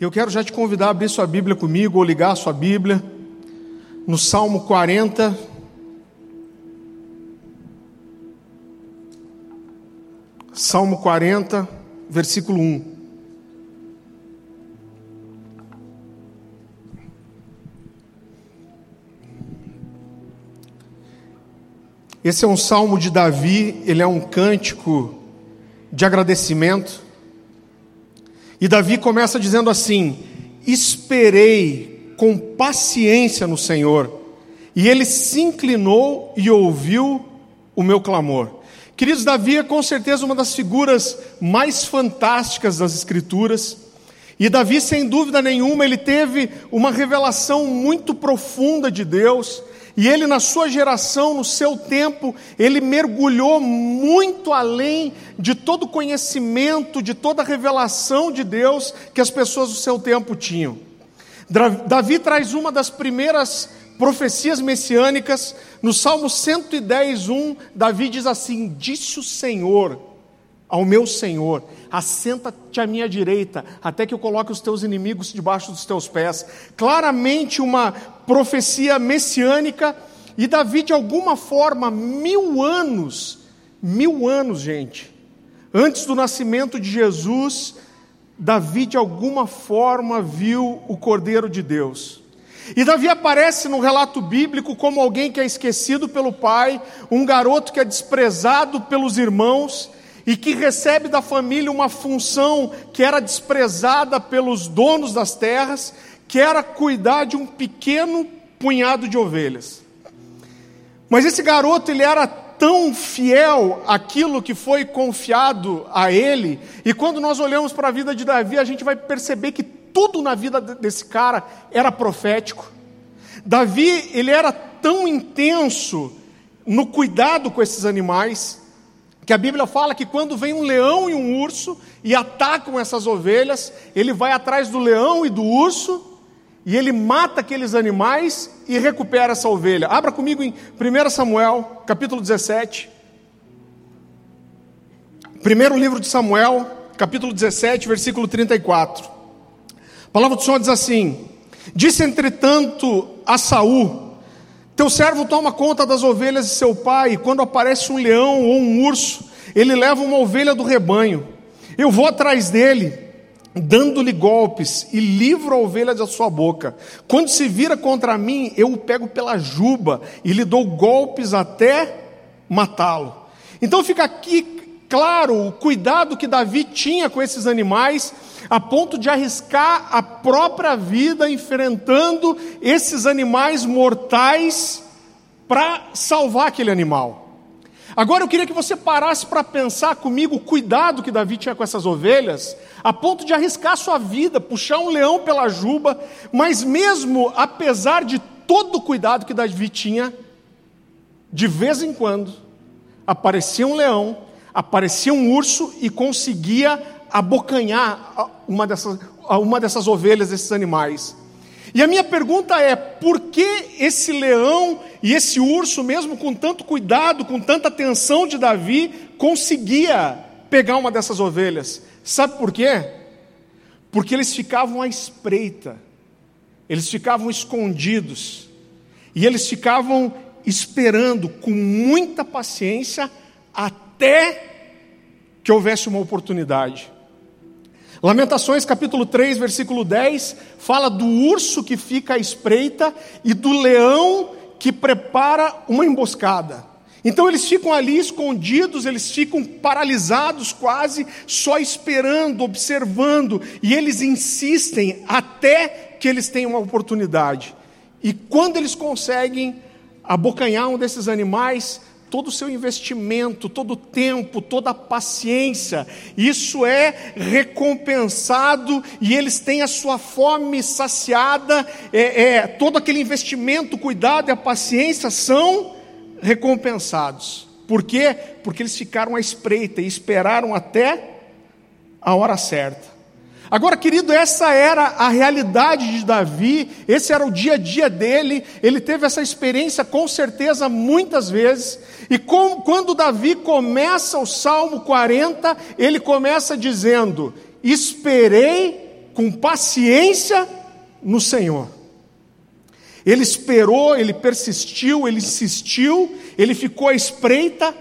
Eu quero já te convidar a abrir sua Bíblia comigo ou ligar sua Bíblia no Salmo 40. Salmo 40, versículo 1. Esse é um salmo de Davi, ele é um cântico de agradecimento. E Davi começa dizendo assim: Esperei com paciência no Senhor, e ele se inclinou e ouviu o meu clamor. Queridos, Davi é com certeza uma das figuras mais fantásticas das Escrituras. E Davi, sem dúvida nenhuma, ele teve uma revelação muito profunda de Deus. E ele, na sua geração, no seu tempo, ele mergulhou muito além de todo conhecimento, de toda revelação de Deus que as pessoas do seu tempo tinham. Davi traz uma das primeiras profecias messiânicas, no Salmo 110, 1, Davi diz assim: Disse o Senhor ao meu Senhor: Assenta-te à minha direita, até que eu coloque os teus inimigos debaixo dos teus pés. Claramente uma profecia messiânica, e Davi, de alguma forma, mil anos, mil anos, gente, antes do nascimento de Jesus, Davi, de alguma forma, viu o Cordeiro de Deus. E Davi aparece no relato bíblico como alguém que é esquecido pelo pai, um garoto que é desprezado pelos irmãos, e que recebe da família uma função que era desprezada pelos donos das terras, que era cuidar de um pequeno punhado de ovelhas. Mas esse garoto, ele era tão fiel àquilo que foi confiado a ele, e quando nós olhamos para a vida de Davi, a gente vai perceber que tudo na vida desse cara era profético. Davi, ele era tão intenso no cuidado com esses animais, que a Bíblia fala que quando vem um leão e um urso e atacam essas ovelhas, ele vai atrás do leão e do urso e ele mata aqueles animais e recupera essa ovelha. Abra comigo em 1 Samuel, capítulo 17. Primeiro livro de Samuel, capítulo 17, versículo 34. A palavra do Senhor diz assim: Disse entretanto a Saul: teu servo toma conta das ovelhas de seu pai, e quando aparece um leão ou um urso, ele leva uma ovelha do rebanho. Eu vou atrás dele, dando-lhe golpes, e livro a ovelha da sua boca. Quando se vira contra mim, eu o pego pela juba e lhe dou golpes até matá-lo. Então fica aqui claro o cuidado que Davi tinha com esses animais, a ponto de arriscar a própria vida enfrentando esses animais mortais para salvar aquele animal. Agora eu queria que você parasse para pensar comigo o cuidado que Davi tinha com essas ovelhas, a ponto de arriscar sua vida, puxar um leão pela juba, mas mesmo apesar de todo o cuidado que Davi tinha, de vez em quando aparecia um leão aparecia um urso e conseguia abocanhar uma dessas, uma dessas ovelhas, desses animais. E a minha pergunta é: por que esse leão e esse urso, mesmo com tanto cuidado, com tanta atenção de Davi, conseguia pegar uma dessas ovelhas? Sabe por quê? Porque eles ficavam à espreita, eles ficavam escondidos, e eles ficavam esperando com muita paciência até até que houvesse uma oportunidade. Lamentações capítulo 3, versículo 10, fala do urso que fica à espreita e do leão que prepara uma emboscada. Então eles ficam ali escondidos, eles ficam paralisados quase, só esperando, observando, e eles insistem até que eles tenham uma oportunidade. E quando eles conseguem abocanhar um desses animais, todo o seu investimento, todo o tempo, toda a paciência, isso é recompensado e eles têm a sua fome saciada, é, é, todo aquele investimento, cuidado e a paciência são recompensados. Por quê? Porque eles ficaram à espreita e esperaram até a hora certa. Agora, querido, essa era a realidade de Davi, esse era o dia a dia dele, ele teve essa experiência com certeza muitas vezes, e com, quando Davi começa o Salmo 40, ele começa dizendo: Esperei com paciência no Senhor. Ele esperou, ele persistiu, ele insistiu, ele ficou à espreita,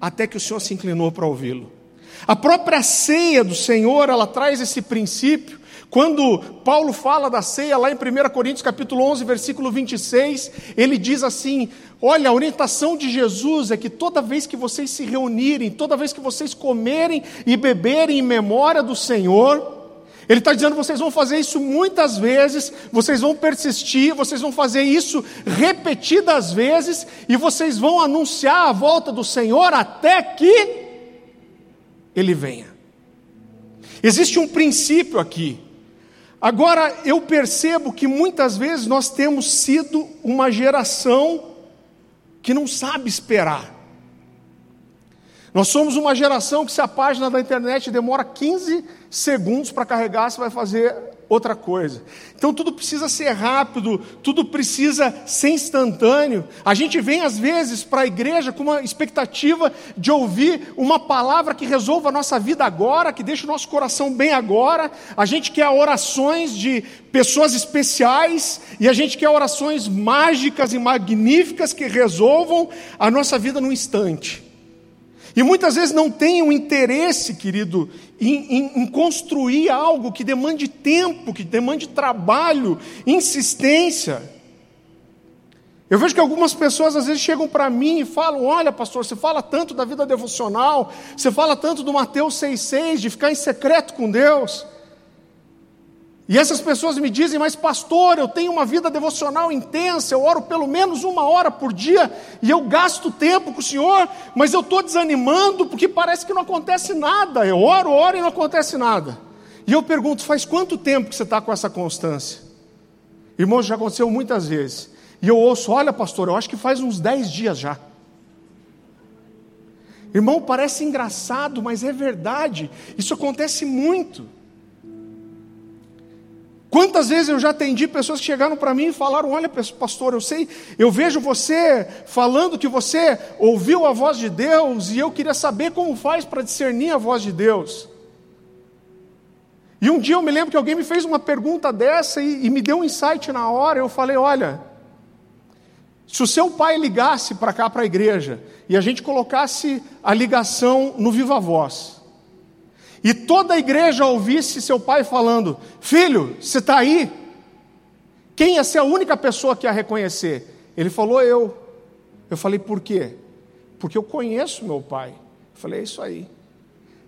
até que o Senhor se inclinou para ouvi-lo. A própria ceia do Senhor, ela traz esse princípio. Quando Paulo fala da ceia, lá em 1 Coríntios capítulo 11, versículo 26, ele diz assim: Olha, a orientação de Jesus é que toda vez que vocês se reunirem, toda vez que vocês comerem e beberem em memória do Senhor, ele está dizendo: vocês vão fazer isso muitas vezes, vocês vão persistir, vocês vão fazer isso repetidas vezes, e vocês vão anunciar a volta do Senhor até que Ele venha. Existe um princípio aqui. Agora, eu percebo que muitas vezes nós temos sido uma geração que não sabe esperar. Nós somos uma geração que, se a página da internet demora 15 segundos para carregar, você vai fazer outra coisa. Então tudo precisa ser rápido, tudo precisa ser instantâneo. A gente vem às vezes para a igreja com uma expectativa de ouvir uma palavra que resolva a nossa vida agora, que deixe o nosso coração bem agora. A gente quer orações de pessoas especiais e a gente quer orações mágicas e magníficas que resolvam a nossa vida no instante. E muitas vezes não tem um interesse, querido, em, em, em, construir algo que demande tempo, que demande trabalho, insistência. Eu vejo que algumas pessoas às vezes chegam para mim e falam: Olha, pastor, você fala tanto da vida devocional, você fala tanto do Mateus 6,6, de ficar em secreto com Deus. E essas pessoas me dizem, mas pastor, eu tenho uma vida devocional intensa, eu oro pelo menos uma hora por dia e eu gasto tempo com o Senhor, mas eu estou desanimando porque parece que não acontece nada. Eu oro, oro e não acontece nada. E eu pergunto, faz quanto tempo que você está com essa constância? Irmãos, já aconteceu muitas vezes. E eu ouço, olha pastor, eu acho que faz uns 10 dias já. Irmão, parece engraçado, mas é verdade. Isso acontece muito. Quantas vezes eu já atendi pessoas que chegaram para mim e falaram: Olha, pastor, eu sei, eu vejo você falando que você ouviu a voz de Deus e eu queria saber como faz para discernir a voz de Deus. E um dia eu me lembro que alguém me fez uma pergunta dessa e, e me deu um insight na hora. Eu falei: Olha, se o seu pai ligasse para cá, para a igreja, e a gente colocasse a ligação no Viva Voz, e toda a igreja ouvisse seu pai falando: Filho, você está aí? Quem ia ser a única pessoa que ia reconhecer? Ele falou: Eu. Eu falei: Por quê? Porque eu conheço meu pai. Eu falei: É isso aí.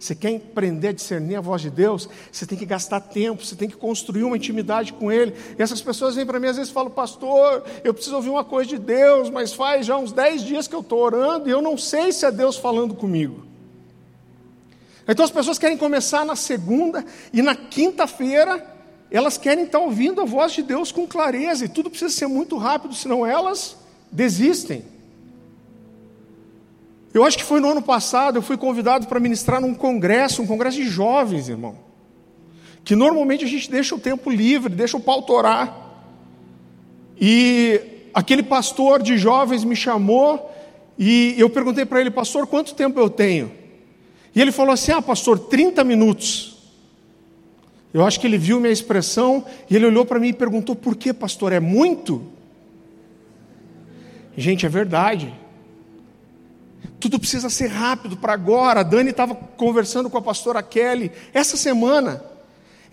Você quer aprender a discernir a voz de Deus? Você tem que gastar tempo, você tem que construir uma intimidade com Ele. E essas pessoas vêm para mim às vezes e falam, pastor, eu preciso ouvir uma coisa de Deus, mas faz já uns dez dias que eu estou orando e eu não sei se é Deus falando comigo. Então as pessoas querem começar na segunda e na quinta-feira elas querem estar ouvindo a voz de Deus com clareza e tudo precisa ser muito rápido, senão elas desistem. Eu acho que foi no ano passado, eu fui convidado para ministrar num congresso, um congresso de jovens, irmão. Que normalmente a gente deixa o tempo livre, deixa o pau torar. E aquele pastor de jovens me chamou e eu perguntei para ele, pastor, quanto tempo eu tenho? E ele falou assim: Ah, pastor, 30 minutos. Eu acho que ele viu minha expressão e ele olhou para mim e perguntou: Por que, pastor? É muito? Gente, é verdade. Tudo precisa ser rápido para agora. A Dani estava conversando com a pastora Kelly essa semana.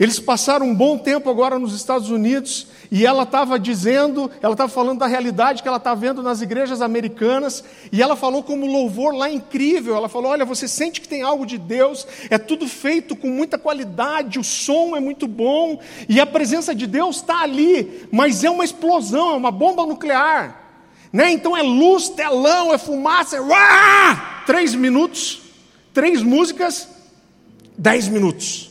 Eles passaram um bom tempo agora nos Estados Unidos e ela estava dizendo, ela estava falando da realidade que ela está vendo nas igrejas americanas e ela falou como louvor lá incrível. Ela falou: Olha, você sente que tem algo de Deus, é tudo feito com muita qualidade, o som é muito bom e a presença de Deus está ali, mas é uma explosão, é uma bomba nuclear. Né? Então é luz, telão, é fumaça, é... Uá! três minutos, três músicas, dez minutos.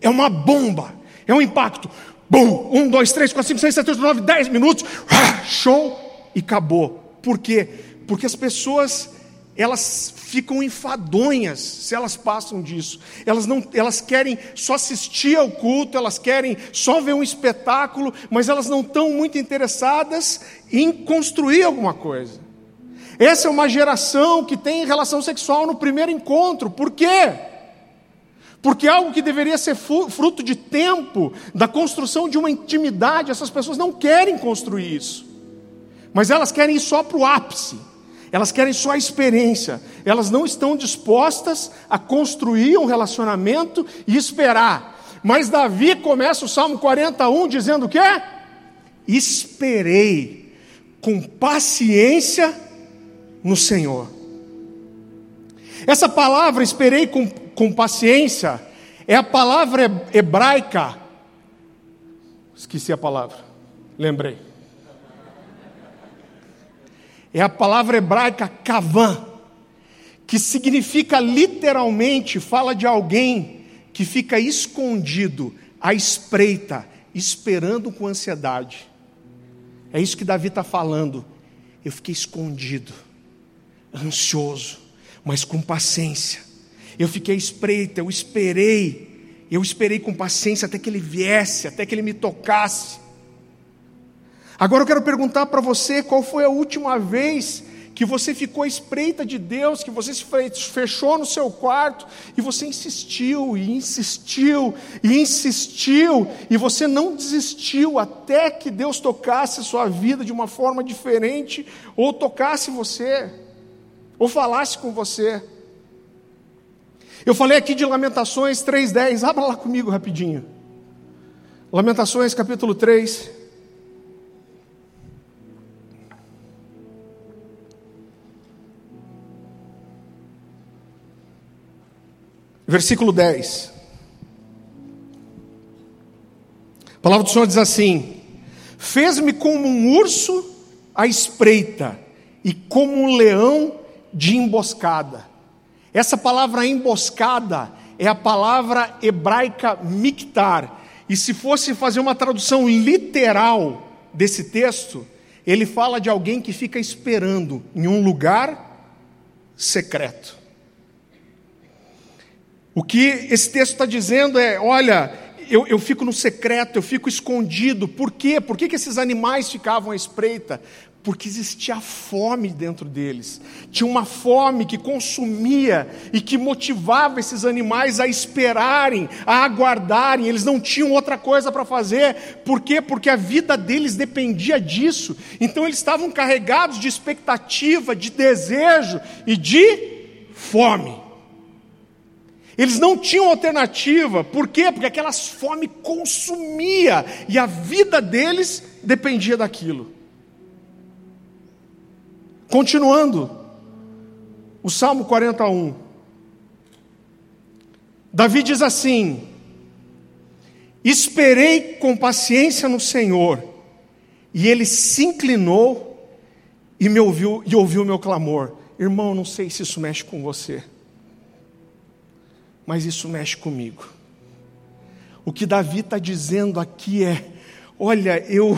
É uma bomba, é um impacto. Bum! Um, dois, três, quatro, cinco, seis, sete, oito, nove, dez minutos. Ah, show! E acabou. Por quê? Porque as pessoas elas ficam enfadonhas se elas passam disso. Elas não, elas querem só assistir ao culto, elas querem só ver um espetáculo, mas elas não estão muito interessadas em construir alguma coisa. Essa é uma geração que tem relação sexual no primeiro encontro. Por quê? Porque algo que deveria ser fruto de tempo, da construção de uma intimidade, essas pessoas não querem construir isso. Mas elas querem ir só para o ápice. Elas querem só a experiência. Elas não estão dispostas a construir um relacionamento e esperar. Mas Davi começa o Salmo 41 dizendo o quê? Esperei com paciência no Senhor. Essa palavra, esperei com, com paciência, é a palavra hebraica. Esqueci a palavra, lembrei. É a palavra hebraica kavan, que significa literalmente, fala de alguém que fica escondido, à espreita, esperando com ansiedade. É isso que Davi está falando. Eu fiquei escondido, ansioso, mas com paciência. Eu fiquei espreita, eu esperei, eu esperei com paciência até que ele viesse, até que ele me tocasse. Agora eu quero perguntar para você qual foi a última vez que você ficou à espreita de Deus, que você se fechou no seu quarto e você insistiu e insistiu e insistiu e você não desistiu até que Deus tocasse a sua vida de uma forma diferente ou tocasse você ou falasse com você. Eu falei aqui de Lamentações 3:10, abra lá comigo rapidinho. Lamentações capítulo 3 Versículo 10. A palavra do Senhor diz assim: Fez-me como um urso à espreita, e como um leão de emboscada. Essa palavra emboscada é a palavra hebraica miktar. E se fosse fazer uma tradução literal desse texto, ele fala de alguém que fica esperando em um lugar secreto. O que esse texto está dizendo é: olha, eu, eu, fico no secreto, eu fico escondido. Por quê? Por que, que esses animais ficavam à espreita? Porque existia fome dentro deles. Tinha uma fome que consumia e que motivava esses animais a esperarem, a aguardarem. Eles não tinham outra coisa para fazer. Por quê? Porque a vida deles dependia disso. Então eles estavam carregados de expectativa, de desejo e de fome. Eles não tinham alternativa, por quê? Porque aquela fome consumia e a vida deles dependia daquilo. Continuando, o Salmo 41. Davi diz assim: Esperei com paciência no Senhor, e ele se inclinou e me ouviu e ouviu meu clamor. Irmão, não sei se isso mexe com você mas isso mexe comigo. O que Davi está dizendo aqui é: olha, eu,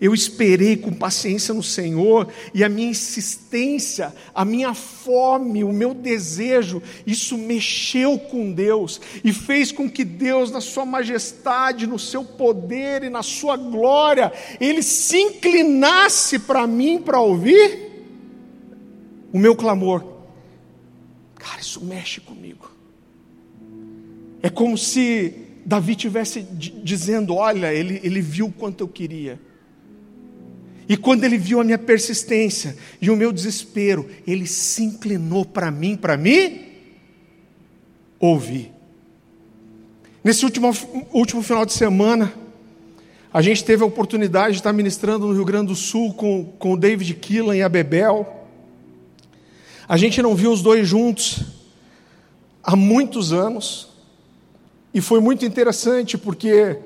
eu esperei com paciência no Senhor, e a minha insistência, a minha fome, o meu desejo, isso mexeu com Deus e fez com que Deus, na Sua majestade, no seu poder e na Sua glória, Ele se inclinasse para mim para ouvir o meu clamor. Cara, isso mexe comigo. É como se Davi tivesse dizendo: Olha, ele, ele viu quanto eu queria. E quando ele viu a minha persistência e o meu desespero, ele se inclinou para mim, para me ouvir. Nesse último, último final de semana, a gente teve a oportunidade de estar ministrando no Rio Grande do Sul com, com o David Killan e a Bebel. A gente não viu os dois juntos há muitos anos. E foi muito interessante porque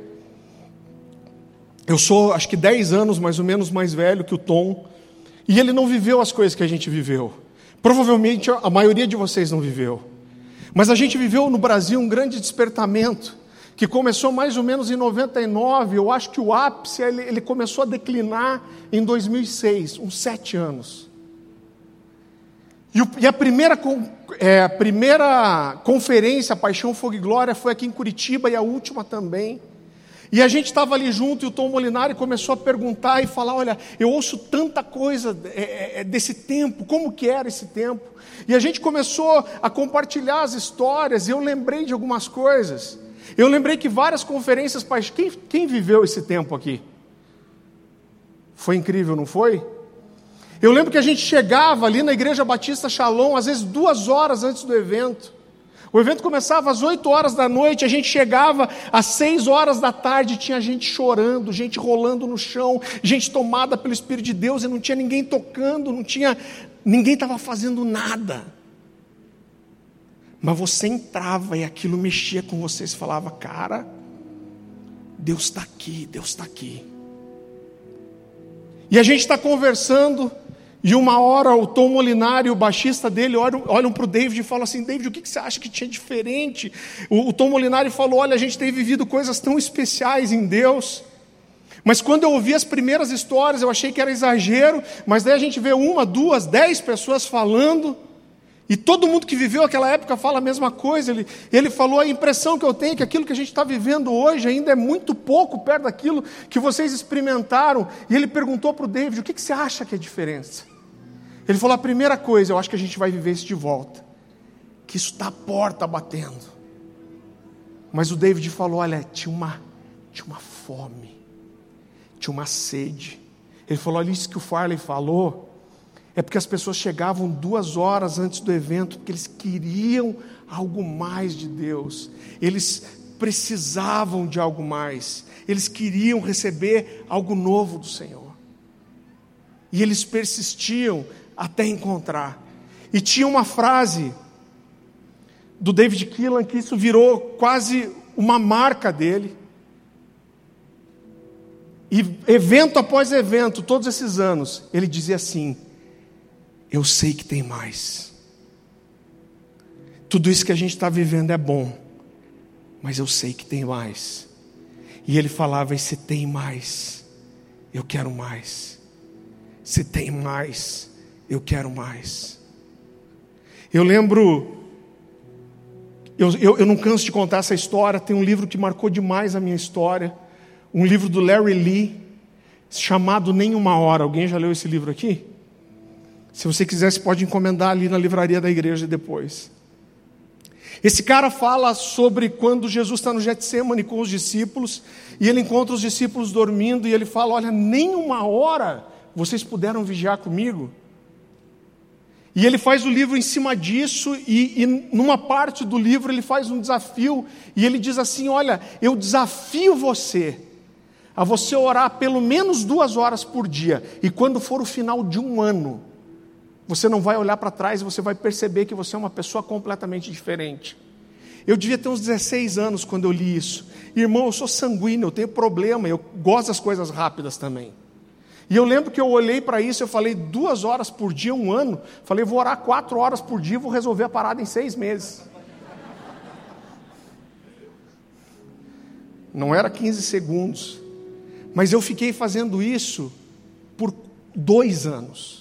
eu sou, acho que 10 anos mais ou menos mais velho que o Tom, e ele não viveu as coisas que a gente viveu. Provavelmente a maioria de vocês não viveu. Mas a gente viveu no Brasil um grande despertamento, que começou mais ou menos em 99. Eu acho que o ápice ele, ele começou a declinar em 2006, uns sete anos. E, a primeira, é, a primeira conferência, Paixão, Fogo e Glória, foi aqui em Curitiba e a última também. E a gente estava ali junto e o Tom Molinari começou a perguntar e falar: Olha, eu ouço tanta coisa é, é, é, desse tempo, como que era esse tempo? E a gente começou a compartilhar as histórias e eu lembrei de algumas coisas. Eu lembrei que várias conferências, quem, quem viveu esse tempo aqui? Foi incrível, não foi? Eu lembro que a gente chegava ali na Igreja Batista Shalom, às vezes duas horas antes do evento. O evento começava às 8 horas da noite, a gente chegava às 6 horas da tarde, tinha gente chorando, gente rolando no chão, gente tomada pelo Espírito de Deus e não tinha ninguém tocando, não tinha ninguém estava fazendo nada. Mas você entrava e aquilo mexia com você, você falava, cara, Deus está aqui, Deus está aqui. E a gente está conversando, e uma hora o Tom Molinari, o baixista dele, olham, olham para o David e falam assim: David, o que, que você acha que tinha diferente? O, o Tom Molinari falou: Olha, a gente tem vivido coisas tão especiais em Deus. Mas quando eu ouvi as primeiras histórias, eu achei que era exagero, mas daí a gente vê uma, duas, dez pessoas falando. E todo mundo que viveu aquela época fala a mesma coisa. Ele, ele falou: a impressão que eu tenho é que aquilo que a gente está vivendo hoje ainda é muito pouco perto daquilo que vocês experimentaram. E ele perguntou para o David: o que, que você acha que é a diferença? Ele falou: a primeira coisa, eu acho que a gente vai viver isso de volta. Que isso está a porta batendo. Mas o David falou: olha, tinha uma, tinha uma fome, tinha uma sede. Ele falou: olha, isso que o Farley falou é porque as pessoas chegavam duas horas antes do evento, porque eles queriam algo mais de Deus, eles precisavam de algo mais, eles queriam receber algo novo do Senhor, e eles persistiam até encontrar. E tinha uma frase do David Keelan que isso virou quase uma marca dele. E evento após evento, todos esses anos, ele dizia assim: eu sei que tem mais. Tudo isso que a gente está vivendo é bom, mas eu sei que tem mais. E ele falava: e se tem mais, eu quero mais. Se tem mais, eu quero mais. Eu lembro, eu, eu, eu não canso de contar essa história. Tem um livro que marcou demais a minha história, um livro do Larry Lee, chamado Nenhuma Hora. Alguém já leu esse livro aqui? Se você quiser, você pode encomendar ali na livraria da igreja depois. Esse cara fala sobre quando Jesus está no Getsemane com os discípulos, e ele encontra os discípulos dormindo, e ele fala: Olha, nem uma hora vocês puderam vigiar comigo. E ele faz o livro em cima disso, e, e, numa parte do livro ele faz um desafio, e ele diz assim: Olha, eu desafio você a você orar pelo menos duas horas por dia, e quando for o final de um ano, você não vai olhar para trás e você vai perceber que você é uma pessoa completamente diferente. Eu devia ter uns 16 anos quando eu li isso. Irmão, eu sou sanguíneo, eu tenho problema, eu gosto das coisas rápidas também. E eu lembro que eu olhei para isso, eu falei duas horas por dia, um ano. Falei, vou orar quatro horas por dia, vou resolver a parada em seis meses. Não era 15 segundos. Mas eu fiquei fazendo isso por dois anos.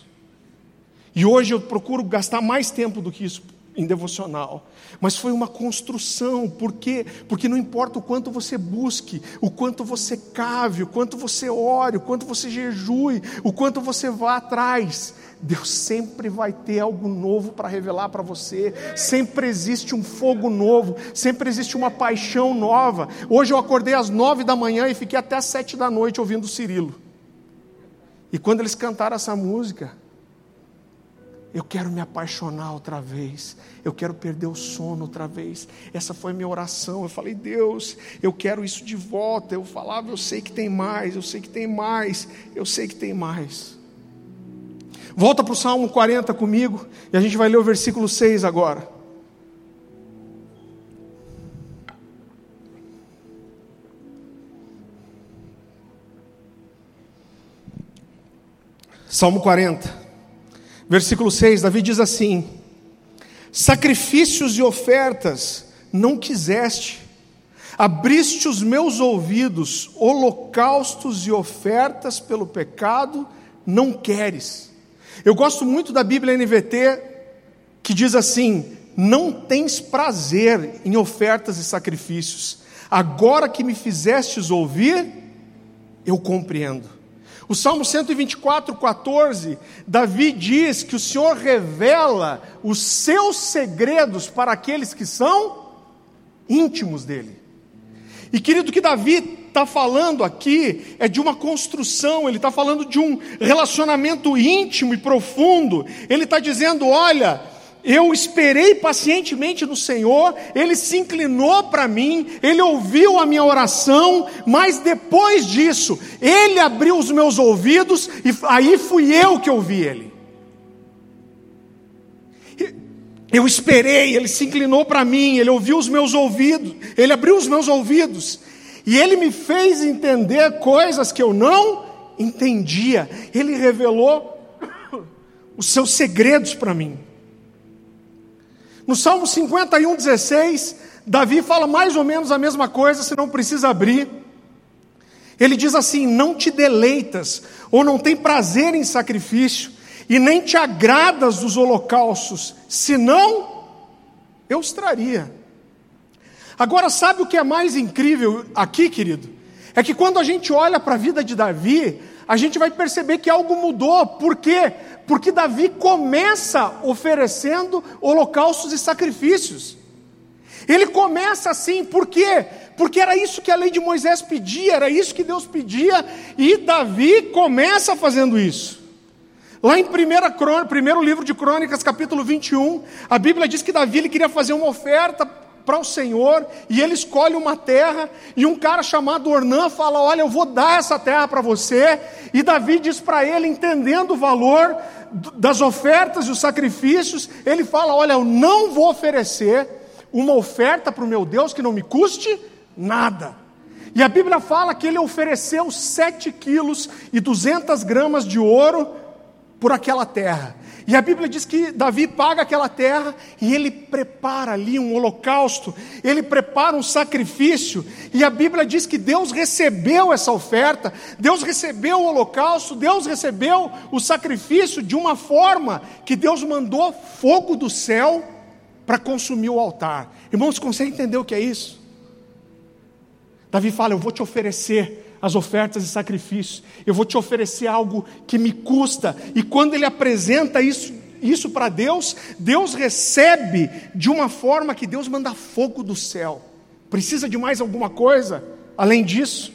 E hoje eu procuro gastar mais tempo do que isso em devocional. Mas foi uma construção, por quê? Porque não importa o quanto você busque, o quanto você cave, o quanto você ore, o quanto você jejue, o quanto você vá atrás, Deus sempre vai ter algo novo para revelar para você, sempre existe um fogo novo, sempre existe uma paixão nova. Hoje eu acordei às nove da manhã e fiquei até às sete da noite ouvindo o Cirilo. E quando eles cantaram essa música, eu quero me apaixonar outra vez. Eu quero perder o sono outra vez. Essa foi minha oração. Eu falei, Deus, eu quero isso de volta. Eu falava, eu sei que tem mais, eu sei que tem mais, eu sei que tem mais. Volta para o Salmo 40 comigo e a gente vai ler o versículo 6 agora. Salmo 40. Versículo 6, Davi diz assim: Sacrifícios e ofertas não quiseste, abriste os meus ouvidos, holocaustos e ofertas pelo pecado não queres. Eu gosto muito da Bíblia NVT, que diz assim: Não tens prazer em ofertas e sacrifícios, Agora que me fizestes ouvir, eu compreendo. O Salmo 124, 14, Davi diz que o Senhor revela os seus segredos para aqueles que são íntimos dele. E querido, que Davi está falando aqui é de uma construção, ele está falando de um relacionamento íntimo e profundo. Ele está dizendo: olha, eu esperei pacientemente no Senhor, Ele se inclinou para mim, Ele ouviu a minha oração, mas depois disso, Ele abriu os meus ouvidos e aí fui eu que ouvi Ele. Eu esperei, Ele se inclinou para mim, Ele ouviu os meus ouvidos, Ele abriu os meus ouvidos e Ele me fez entender coisas que eu não entendia. Ele revelou os seus segredos para mim. No Salmo 51, 16, Davi fala mais ou menos a mesma coisa, você não precisa abrir. Ele diz assim: Não te deleitas, ou não tem prazer em sacrifício, e nem te agradas dos holocaustos, senão eu os traria. Agora, sabe o que é mais incrível aqui, querido? É que quando a gente olha para a vida de Davi, a gente vai perceber que algo mudou. Por quê? Porque Davi começa oferecendo holocaustos e sacrifícios. Ele começa assim, por quê? Porque era isso que a lei de Moisés pedia, era isso que Deus pedia, e Davi começa fazendo isso. Lá em primeira primeiro livro de Crônicas, capítulo 21, a Bíblia diz que Davi ele queria fazer uma oferta para o Senhor, e ele escolhe uma terra, e um cara chamado Ornã fala: Olha, eu vou dar essa terra para você, e Davi diz para ele, entendendo o valor das ofertas e os sacrifícios, ele fala: Olha, eu não vou oferecer uma oferta para o meu Deus que não me custe nada. E a Bíblia fala que ele ofereceu 7 quilos e 200 gramas de ouro por aquela terra. E a Bíblia diz que Davi paga aquela terra e ele prepara ali um holocausto, ele prepara um sacrifício, e a Bíblia diz que Deus recebeu essa oferta, Deus recebeu o holocausto, Deus recebeu o sacrifício de uma forma que Deus mandou fogo do céu para consumir o altar. Irmãos, consegue entender o que é isso? Davi fala: Eu vou te oferecer as ofertas e sacrifícios. Eu vou te oferecer algo que me custa. E quando ele apresenta isso, isso para Deus, Deus recebe de uma forma que Deus manda fogo do céu. Precisa de mais alguma coisa além disso?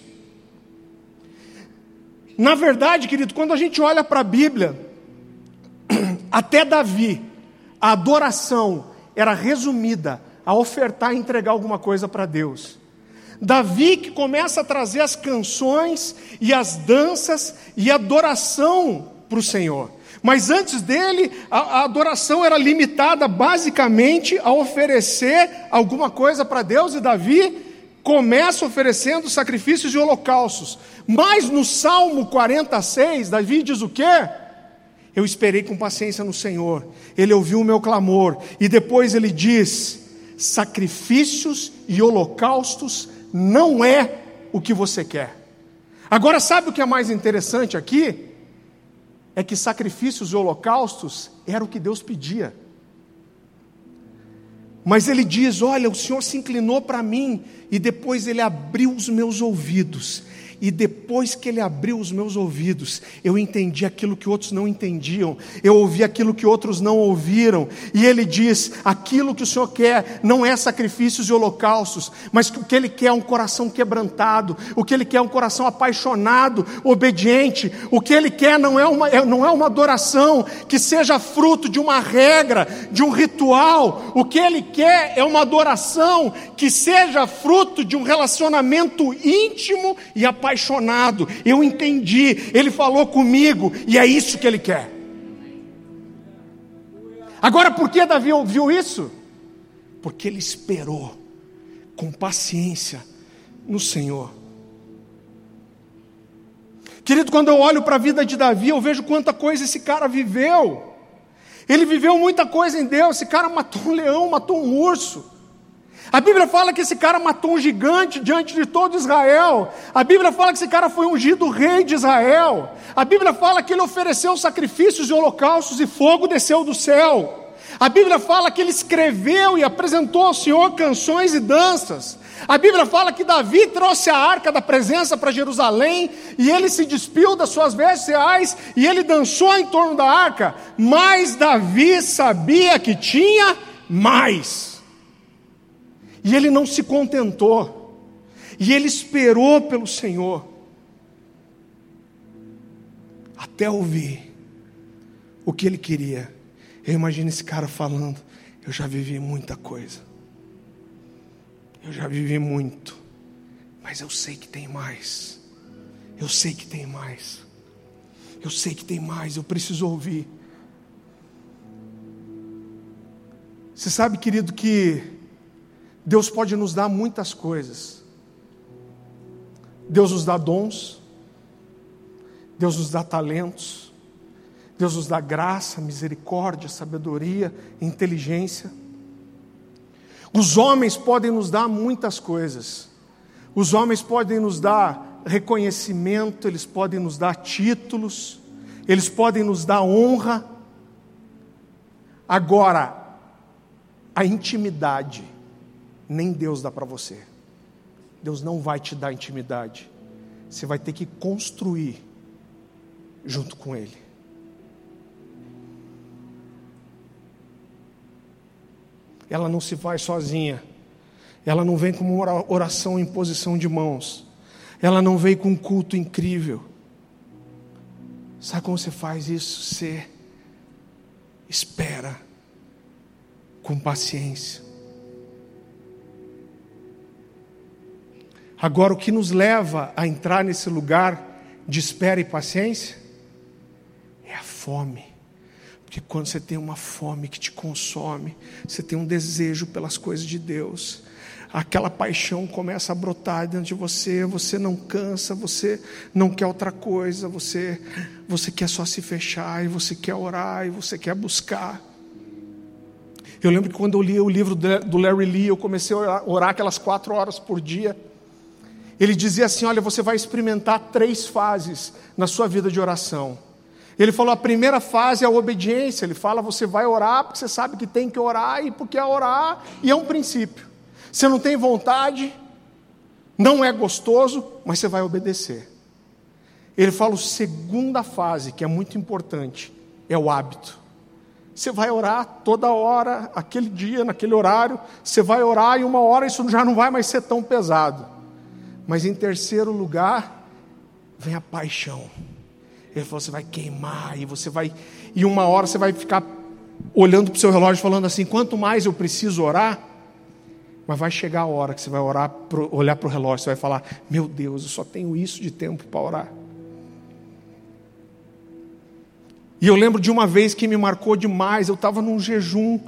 Na verdade, querido, quando a gente olha para a Bíblia, até Davi, a adoração era resumida a ofertar e entregar alguma coisa para Deus. Davi que começa a trazer as canções e as danças e adoração para o Senhor. Mas antes dele, a, a, adoração era limitada basicamente a oferecer alguma coisa para Deus, e Davi começa oferecendo sacrifícios e holocaustos. Mas no Salmo 46, Davi diz o quê? Eu esperei com paciência no Senhor, ele ouviu o meu clamor, e depois ele diz: sacrifícios e holocaustos não é o que você quer. Agora, sabe o que é mais interessante aqui? É que sacrifícios e holocaustos era o que Deus pedia. Mas ele diz: Olha, o Senhor se inclinou para mim e depois ele abriu os meus ouvidos e depois que ele abriu os meus ouvidos, eu entendi aquilo que outros não entendiam, eu ouvi aquilo que outros não ouviram, e ele diz: aquilo que o Senhor quer não é sacrifícios e holocaustos, mas o que ele quer é um coração quebrantado, o que ele quer é um coração apaixonado, obediente, o que ele quer não é uma, é, não é uma adoração que seja fruto de uma regra, de um ritual, o que ele quer é uma adoração que seja fruto de um relacionamento íntimo e apaixonado apaixonado, eu entendi, ele falou comigo e é isso que ele quer. Agora, por que Davi ouviu isso? Porque ele esperou com paciência no Senhor. Querido, quando eu olho para a vida de Davi, eu vejo quanta coisa esse cara viveu. Ele viveu muita coisa em Deus. Esse cara matou um leão, matou um urso. A Bíblia fala que esse cara matou um gigante diante de todo Israel. A Bíblia fala que esse cara foi ungido rei de Israel. A Bíblia fala que ele ofereceu sacrifícios e holocaustos e fogo desceu do céu. A Bíblia fala que ele escreveu e apresentou ao Senhor canções e danças. A Bíblia fala que Davi trouxe a arca da presença para Jerusalém e ele se despiu das suas vestes reais e ele dançou em torno da arca, mas Davi sabia que tinha mais. E ele não se contentou, e ele esperou pelo Senhor, até ouvir o que ele queria. Eu imagino esse cara falando: Eu já vivi muita coisa. Eu já vivi muito. Mas eu sei que tem mais. Eu sei que tem mais. Eu sei que tem mais. Eu preciso ouvir. Você sabe, querido, que Deus pode nos dar muitas coisas. Deus nos dá dons. Deus nos dá talentos. Deus nos dá graça, misericórdia, sabedoria, inteligência. Os homens podem nos dar muitas coisas. Os homens podem nos dar reconhecimento, eles podem nos dar títulos, eles podem nos dar honra. Agora, a intimidade, nem Deus dá para você. Deus não vai te dar intimidade. Você vai ter que construir junto com Ele. ela não se faz sozinha. Ela não vem como uma oração em posição de mãos. Ela não vem com um culto incrível. Sabe como você faz isso? Você espera com paciência. Agora, o que nos leva a entrar nesse lugar de espera e paciência é a fome. Porque quando você tem uma fome que te consome, você tem um desejo pelas coisas de Deus, aquela paixão começa a brotar dentro de você, você não cansa, você não quer outra coisa, você, você quer só se fechar, e você quer orar, e você quer buscar. Eu lembro que quando eu li o livro do Larry Lee, eu comecei a orar, aquelas quatro horas por dia. Ele dizia assim: Olha, você vai experimentar três fases na sua vida de oração. Ele falou: a primeira fase é a obediência. Ele fala: você vai orar porque você sabe que tem que orar e porque é orar e é um princípio. Você não tem vontade, não é gostoso, mas você vai obedecer. Ele fala: a segunda fase, que é muito importante, é o hábito. Você vai orar toda hora, aquele dia, naquele horário, você vai orar e uma hora isso já não vai mais ser tão pesado. Mas em terceiro lugar, vem a paixão. Ele falou: você vai queimar, e você vai. E uma hora você vai ficar olhando para o seu relógio, falando assim: quanto mais eu preciso orar. Mas vai chegar a hora que você vai orar, pro, olhar para o relógio, você vai falar: Meu Deus, eu só tenho isso de tempo para orar. E eu lembro de uma vez que me marcou demais. Eu estava num jejum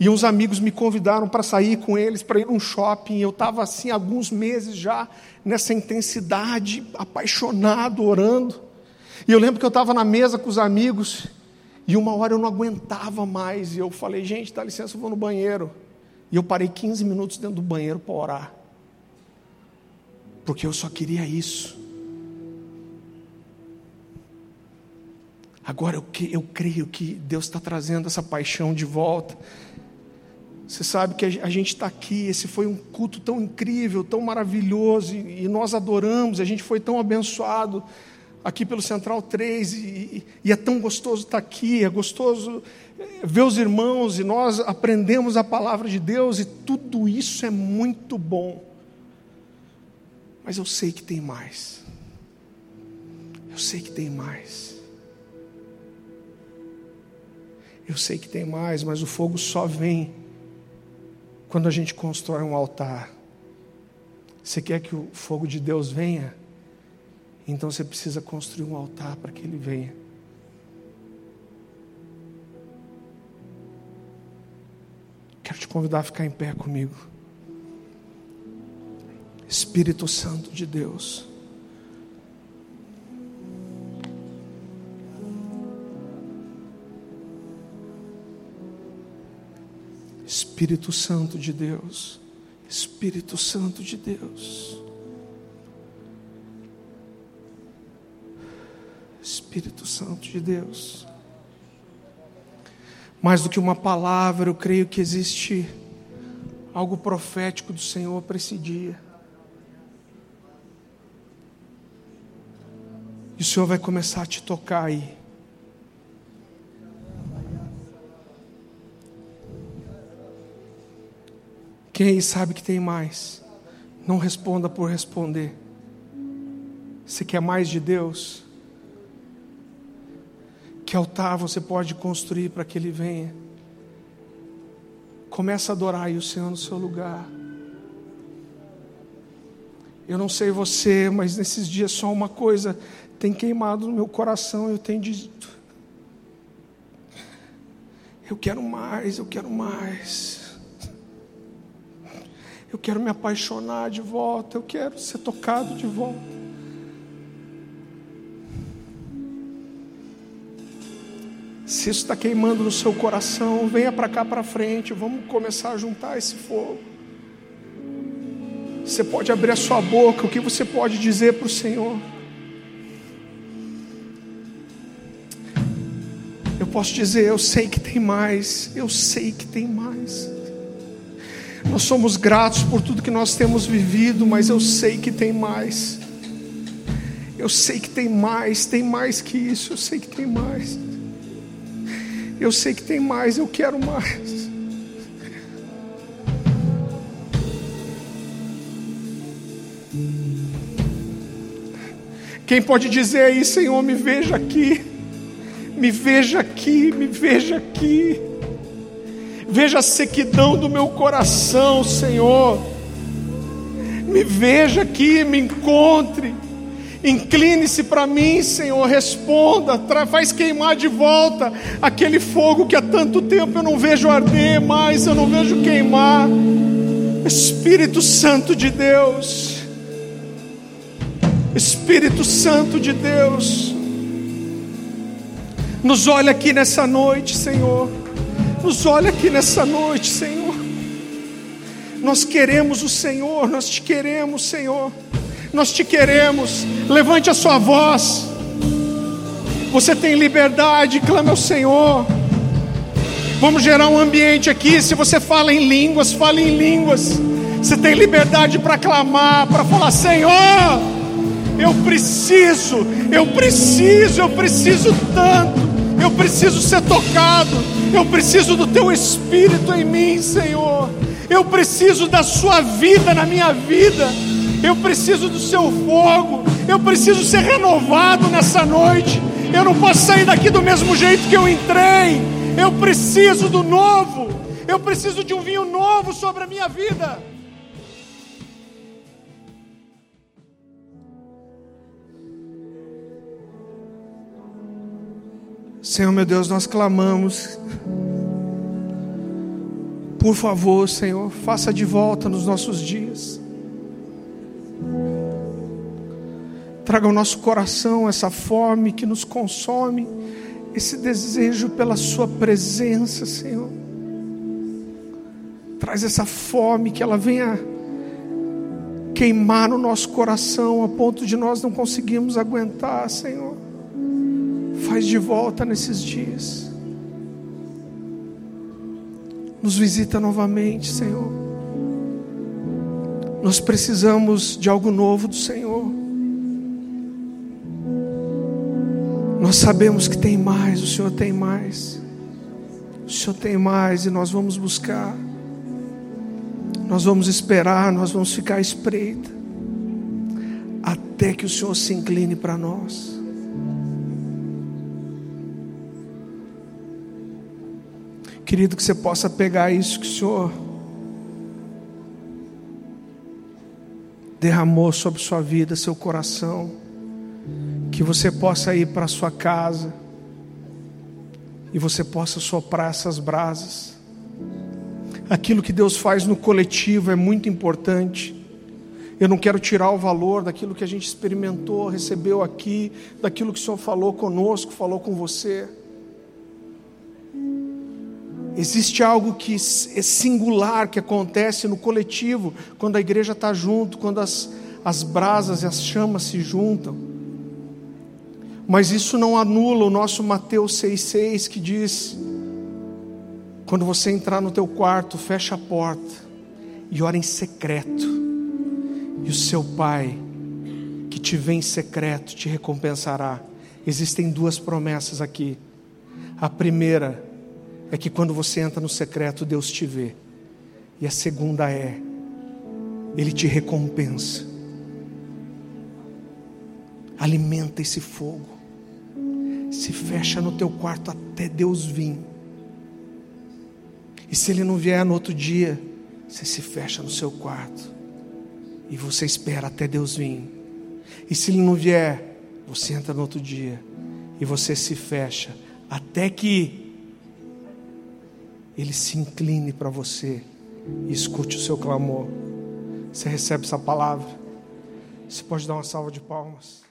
e uns amigos me convidaram para sair com eles, para ir num shopping. Eu estava assim, alguns meses já nessa intensidade, apaixonado, orando. E eu lembro que eu estava na mesa com os amigos e uma hora eu não aguentava mais. E eu falei, gente, dá licença, eu vou no banheiro. E eu parei 15 minutos dentro do banheiro para orar. Porque eu só queria isso. Agora eu, eu creio que Deus está trazendo essa paixão de volta. Você sabe que a gente está aqui, esse foi um culto tão incrível, tão maravilhoso, e, nós adoramos, a gente foi tão abençoado aqui pelo Central 3 e, e, é tão gostoso estar aqui, é gostoso eh, ver os irmãos e nós aprendemos a palavra de Deus e tudo isso é muito bom. Mas eu sei que tem mais. Eu sei que tem mais. Eu sei que tem mais, mas o fogo só vem quando a gente constrói um altar. Você quer que o fogo de Deus venha? Então você precisa construir um altar para que ele venha. Quero te convidar a ficar em pé comigo. Espírito Santo de Deus. Espírito Santo de Deus. Espírito Santo de Deus. Espírito Santo de Deus. Mais do que uma palavra, eu creio que existe algo profético do Senhor para esse dia. E o Senhor vai começar a te tocar aí. Quem aí sabe que tem mais? Não responda por responder. Você quer mais de Deus? Que altar você pode construir para que Ele venha? Começa a adorar aí o Senhor no seu lugar. Eu não sei você, mas nesses dias só uma coisa tem queimado no meu coração. Eu tenho dito: eu quero mais, eu quero mais. Eu quero me apaixonar de volta, eu quero ser tocado de volta. Se isso está queimando no seu coração, venha para cá para frente, vamos começar a juntar esse fogo. Você pode abrir a sua boca, o que você pode dizer para o Senhor? Eu posso dizer, eu sei que tem mais, eu sei que tem mais. Nós somos gratos por tudo que nós temos vivido, mas eu sei que tem mais. Eu sei que tem mais, tem mais que isso, eu sei que tem mais. Eu sei que tem mais, eu quero mais. Quem pode dizer aí, Senhor, me veja aqui, me veja aqui, me veja aqui. Veja a sequidão do meu coração, Senhor. Me veja aqui, me encontre. Incline-se para mim, Senhor, responda, faz queimar de volta aquele fogo que há tanto tempo eu não vejo arder mais, eu não vejo queimar. Espírito Santo de Deus, Espírito Santo de Deus, nos olha aqui nessa noite, Senhor. Nos olha aqui nessa noite, Senhor. Nós queremos o Senhor, nós te queremos, Senhor. Nós te queremos. Levante a sua voz. Você tem liberdade, clame ao Senhor. Vamos gerar um ambiente aqui. Se você fala em línguas, fale em línguas. Você tem liberdade para clamar, para falar: Senhor, eu preciso, eu preciso, eu preciso tanto, eu preciso ser tocado. Eu preciso do teu espírito em mim, Senhor. Eu preciso da sua vida na minha vida. Eu preciso do seu fogo. Eu preciso ser renovado nessa noite. Eu não posso sair daqui do mesmo jeito que eu entrei. Eu preciso do novo. Eu preciso de um vinho novo sobre a minha vida. Senhor meu Deus, nós clamamos. Por favor, Senhor, faça de volta nos nossos dias. Traga ao nosso coração essa fome que nos consome, esse desejo pela Sua presença, Senhor. Traz essa fome que ela venha queimar no nosso coração a ponto de nós não conseguirmos aguentar, Senhor. Faz de volta nesses dias. Nos visita novamente, Senhor. Nós precisamos de algo novo do Senhor. Nós sabemos que tem mais, o Senhor tem mais. O Senhor tem mais e nós vamos buscar. Nós vamos esperar, nós vamos ficar à espreita. Até que o Senhor se incline para nós. Querido, que você possa pegar isso que o Senhor derramou sobre sua vida, seu coração, que você possa ir para sua casa e você possa soprar essas brasas. Aquilo que Deus faz no coletivo é muito importante. Eu não quero tirar o valor daquilo que a gente experimentou, recebeu aqui, daquilo que o Senhor falou conosco, falou com você. Existe algo que é singular que acontece no coletivo, quando a igreja está junto, quando as, as brasas e as chamas se juntam. Mas isso não anula o nosso Mateus 6,6 que diz: quando você entrar no teu quarto, fecha a porta e ora em secreto, e o seu Pai, que te vê em secreto, te recompensará. Existem duas promessas aqui. A primeira é que quando você entra no secreto, Deus te vê. E a segunda é, Ele te recompensa. Alimenta esse fogo. Se fecha no teu quarto até Deus vir. E se Ele não vier no outro dia, você se fecha no seu quarto. E você espera até Deus vir. E se Ele não vier, você entra no outro dia. E você se fecha até que ele se incline para você e escute o seu clamor. Você recebe essa palavra? Você pode dar uma salva de palmas.